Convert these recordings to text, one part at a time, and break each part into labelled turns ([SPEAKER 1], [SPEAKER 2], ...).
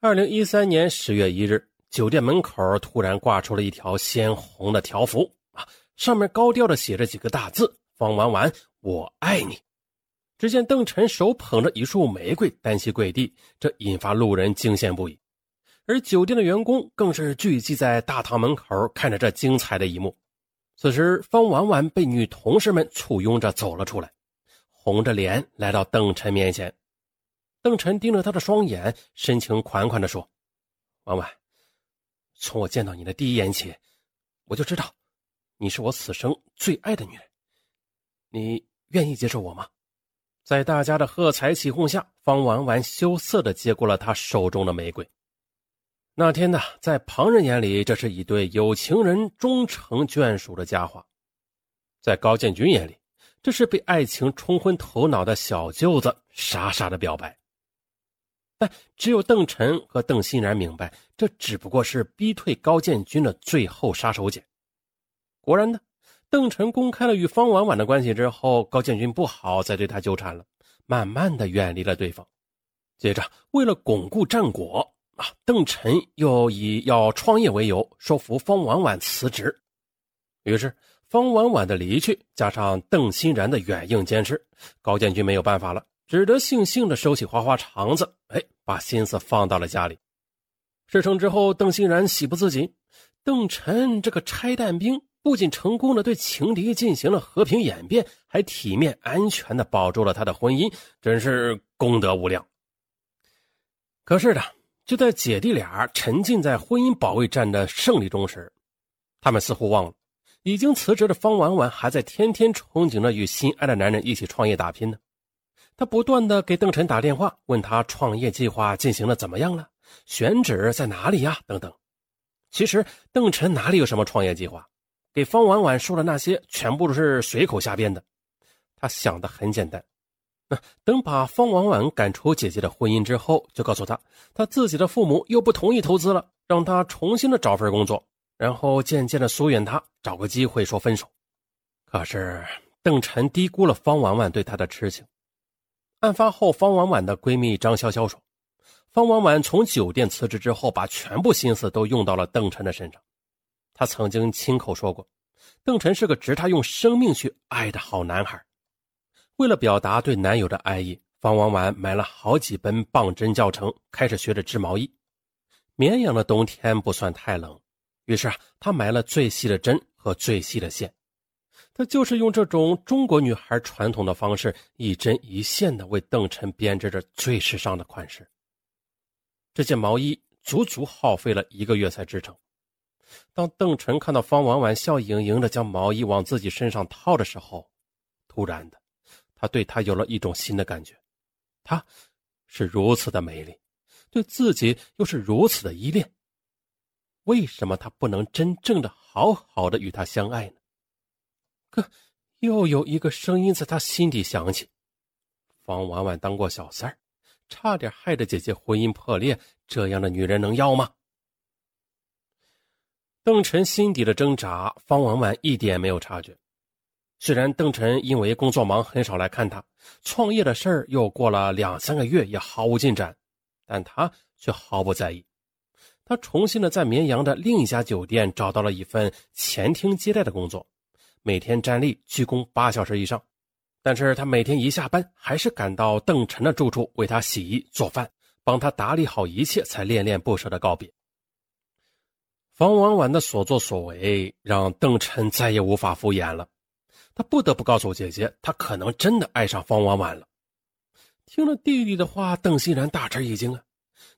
[SPEAKER 1] 二零一三年十月一日，酒店门口突然挂出了一条鲜红的条幅啊，上面高调的写着几个大字：“方婉婉，我爱你。”只见邓晨手捧着一束玫瑰，单膝跪地，这引发路人惊羡不已。而酒店的员工更是聚集在大堂门口，看着这精彩的一幕。此时，方婉婉被女同事们簇拥着走了出来，红着脸来到邓晨面前。邓晨盯着他的双眼，深情款款地说：“婉婉，从我见到你的第一眼起，我就知道，你是我此生最爱的女人。你愿意接受我吗？”在大家的喝彩起哄下，方婉婉羞涩地接过了他手中的玫瑰。那天呢，在旁人眼里，这是一对有情人终成眷属的佳话；在高建军眼里，这是被爱情冲昏头脑的小舅子傻傻的表白。但只有邓晨和邓欣然明白，这只不过是逼退高建军的最后杀手锏。果然呢，邓晨公开了与方婉婉的关系之后，高建军不好再对他纠缠了，慢慢的远离了对方。接着，为了巩固战果啊，邓晨又以要创业为由，说服方婉婉辞职。于是，方婉婉的离去，加上邓欣然的软硬兼施，高建军没有办法了。只得悻悻地收起花花肠子，哎，把心思放到了家里。事成之后，邓欣然喜不自禁。邓晨这个拆弹兵不仅成功的对情敌进行了和平演变，还体面安全的保住了他的婚姻，真是功德无量。可是的，就在姐弟俩沉浸在婚姻保卫战的胜利中时，他们似乎忘了，已经辞职的方婉婉还在天天憧憬着与心爱的男人一起创业打拼呢。他不断的给邓晨打电话，问他创业计划进行的怎么样了，选址在哪里呀？等等。其实邓晨哪里有什么创业计划，给方婉婉说的那些全部都是随口瞎编的。他想的很简单，那等把方婉婉赶出姐姐的婚姻之后，就告诉他，他自己的父母又不同意投资了，让他重新的找份工作，然后渐渐的疏远他，找个机会说分手。可是邓晨低估了方婉婉对他的痴情。案发后，方婉婉的闺蜜张潇潇说：“方婉婉从酒店辞职之后，把全部心思都用到了邓晨的身上。她曾经亲口说过，邓晨是个值她用生命去爱的好男孩。为了表达对男友的爱意，方婉婉买了好几本棒针教程，开始学着织毛衣。绵阳的冬天不算太冷，于是啊，她买了最细的针和最细的线。”他就是用这种中国女孩传统的方式，一针一线的为邓晨编织着最时尚的款式。这件毛衣足足耗费了一个月才织成。当邓晨看到方婉婉笑盈盈的将毛衣往自己身上套的时候，突然的，他对她有了一种新的感觉。她，是如此的美丽，对自己又是如此的依恋。为什么他不能真正的好好的与她相爱呢？又有一个声音在他心底响起：方婉婉当过小三儿，差点害得姐姐婚姻破裂，这样的女人能要吗？邓晨心底的挣扎，方婉婉一点没有察觉。虽然邓晨因为工作忙，很少来看她，创业的事儿又过了两三个月也毫无进展，但他却毫不在意。他重新的在绵阳的另一家酒店找到了一份前厅接待的工作。每天站立鞠躬八小时以上，但是他每天一下班，还是赶到邓晨的住处为他洗衣做饭，帮他打理好一切，才恋恋不舍的告别。方婉婉的所作所为让邓晨再也无法敷衍了，他不得不告诉姐姐，他可能真的爱上方婉婉了。听了弟弟的话，邓欣然大吃一惊啊！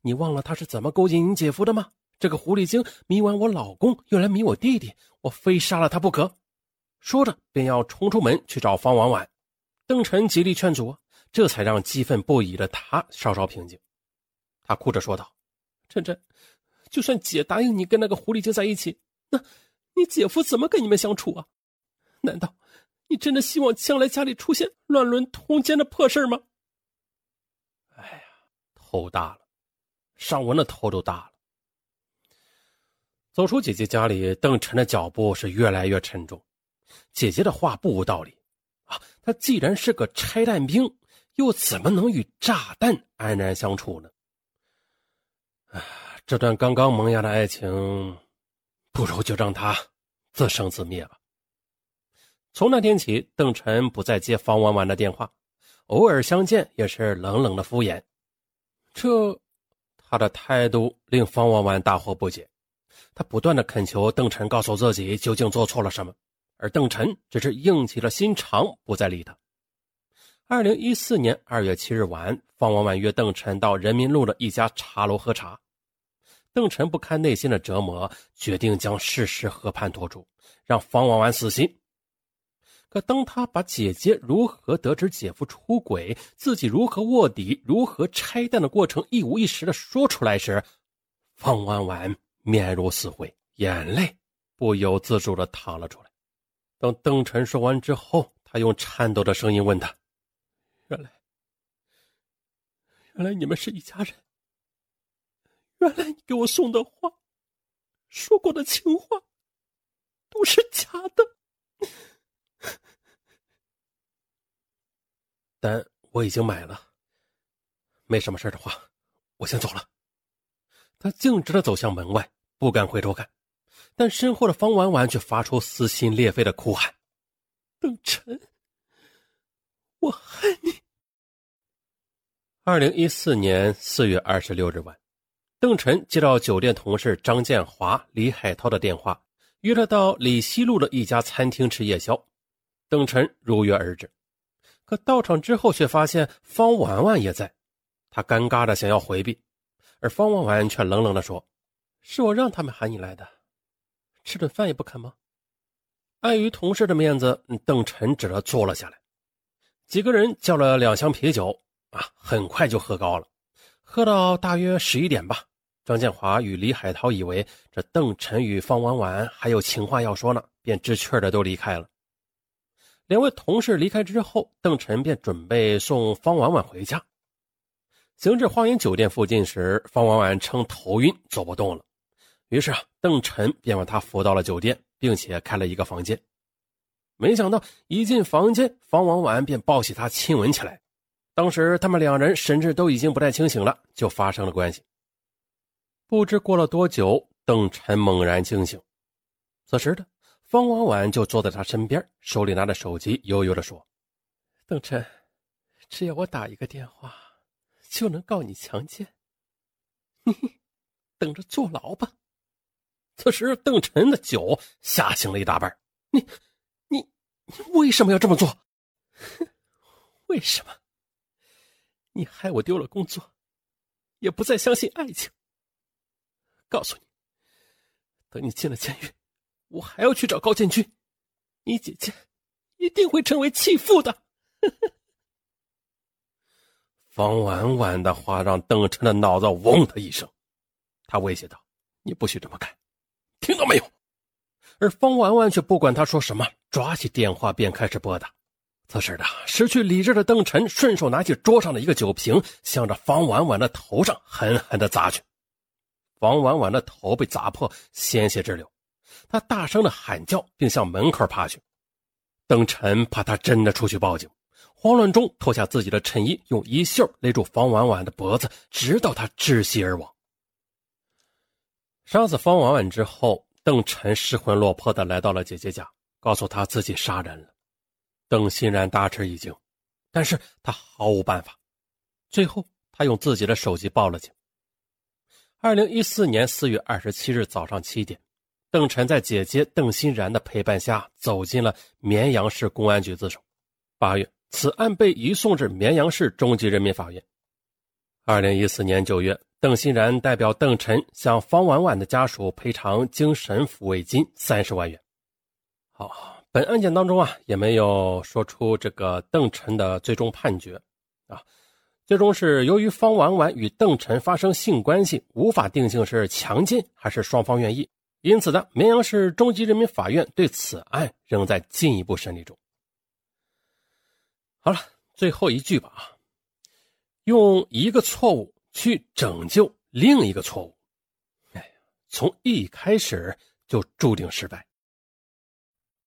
[SPEAKER 1] 你忘了他是怎么勾引你姐夫的吗？这个狐狸精迷完我老公，又来迷我弟弟，我非杀了他不可！说着，便要冲出门去找方婉婉。邓晨极力劝阻，这才让激愤不已的他稍稍平静。他哭着说道：“晨晨，就算姐答应你跟那个狐狸精在一起，那，你姐夫怎么跟你们相处啊？难道你真的希望将来家里出现乱伦通奸的破事吗？”哎呀，头大了，尚文的头都大了。走出姐姐家里，邓晨的脚步是越来越沉重。姐姐的话不无道理，啊，他既然是个拆弹兵，又怎么能与炸弹安然相处呢？唉，这段刚刚萌芽的爱情，不如就让他自生自灭吧。从那天起，邓晨不再接方婉婉的电话，偶尔相见也是冷冷的敷衍。这，他的态度令方婉婉大惑不解。他不断的恳求邓晨告诉自己究竟做错了什么，而邓晨只是硬起了心肠，不再理他。二零一四年二月七日晚，方婉婉约邓晨到人民路的一家茶楼喝茶。邓晨不堪内心的折磨，决定将事实和盘托出，让方婉婉死心。可当他把姐姐如何得知姐夫出轨，自己如何卧底、如何拆弹的过程一五一十的说出来时，方婉婉面如死灰，眼泪不由自主的淌了出来。等邓晨说完之后，他用颤抖的声音问他：“原来，原来你们是一家人。”原来你给我送的花，说过的情话，都是假的。但我已经买了，没什么事的话，我先走了。他径直的走向门外，不敢回头看，但身后的方婉婉却发出撕心裂肺的哭喊：“邓晨，我恨你！”二零一四年四月二十六日晚。邓晨接到酒店同事张建华、李海涛的电话，约他到李西路的一家餐厅吃夜宵。邓晨如约而至，可到场之后却发现方婉婉也在，他尴尬的想要回避，而方婉婉却冷冷的说：“是我让他们喊你来的，吃顿饭也不肯吗？”碍于同事的面子，邓晨只得坐了下来。几个人叫了两箱啤酒，啊，很快就喝高了，喝到大约十一点吧。张建华与李海涛以为这邓晨与方婉婉还有情话要说呢，便知趣的都离开了。两位同事离开之后，邓晨便准备送方婉婉回家。行至花园酒店附近时，方婉婉称头晕，走不动了。于是啊，邓晨便把她扶到了酒店，并且开了一个房间。没想到一进房间，方婉婉便抱起他亲吻起来。当时他们两人神志都已经不太清醒了，就发生了关系。不知过了多久，邓晨猛然惊醒。此时的方婉婉就坐在他身边，手里拿着手机，悠悠地说：“邓晨，只要我打一个电话，就能告你强奸。你等着坐牢吧。”此时，邓晨的酒吓醒了一大半。你、你、你为什么要这么做？为什么？你害我丢了工作，也不再相信爱情。告诉你，等你进了监狱，我还要去找高建军，你姐姐一定会成为弃妇的。方婉婉的话让邓晨的脑子嗡的一声，他威胁道：“你不许这么干，听到没有？”而方婉婉却不管他说什么，抓起电话便开始拨打。此时的失去理智的邓晨顺手拿起桌上的一个酒瓶，向着方婉婉的头上狠狠的砸去。方婉婉的头被砸破，鲜血直流，她大声的喊叫，并向门口爬去。邓晨怕她真的出去报警，慌乱中脱下自己的衬衣，用衣袖勒住方婉婉的脖子，直到她窒息而亡。杀死方婉婉之后，邓晨失魂落魄的来到了姐姐家，告诉她自己杀人了。邓欣然大吃一惊，但是他毫无办法。最后，他用自己的手机报了警。二零一四年四月二十七日早上七点，邓晨在姐姐邓欣然的陪伴下走进了绵阳市公安局自首。八月，此案被移送至绵阳市中级人民法院。二零一四年九月，邓欣然代表邓晨向方婉婉的家属赔偿精神抚慰金三十万元。好，本案件当中啊，也没有说出这个邓晨的最终判决啊。最终是由于方婉婉与邓晨发生性关系，无法定性是强奸还是双方愿意，因此呢，绵阳市中级人民法院对此案仍在进一步审理中。好了，最后一句吧啊，用一个错误去拯救另一个错误，哎，从一开始就注定失败。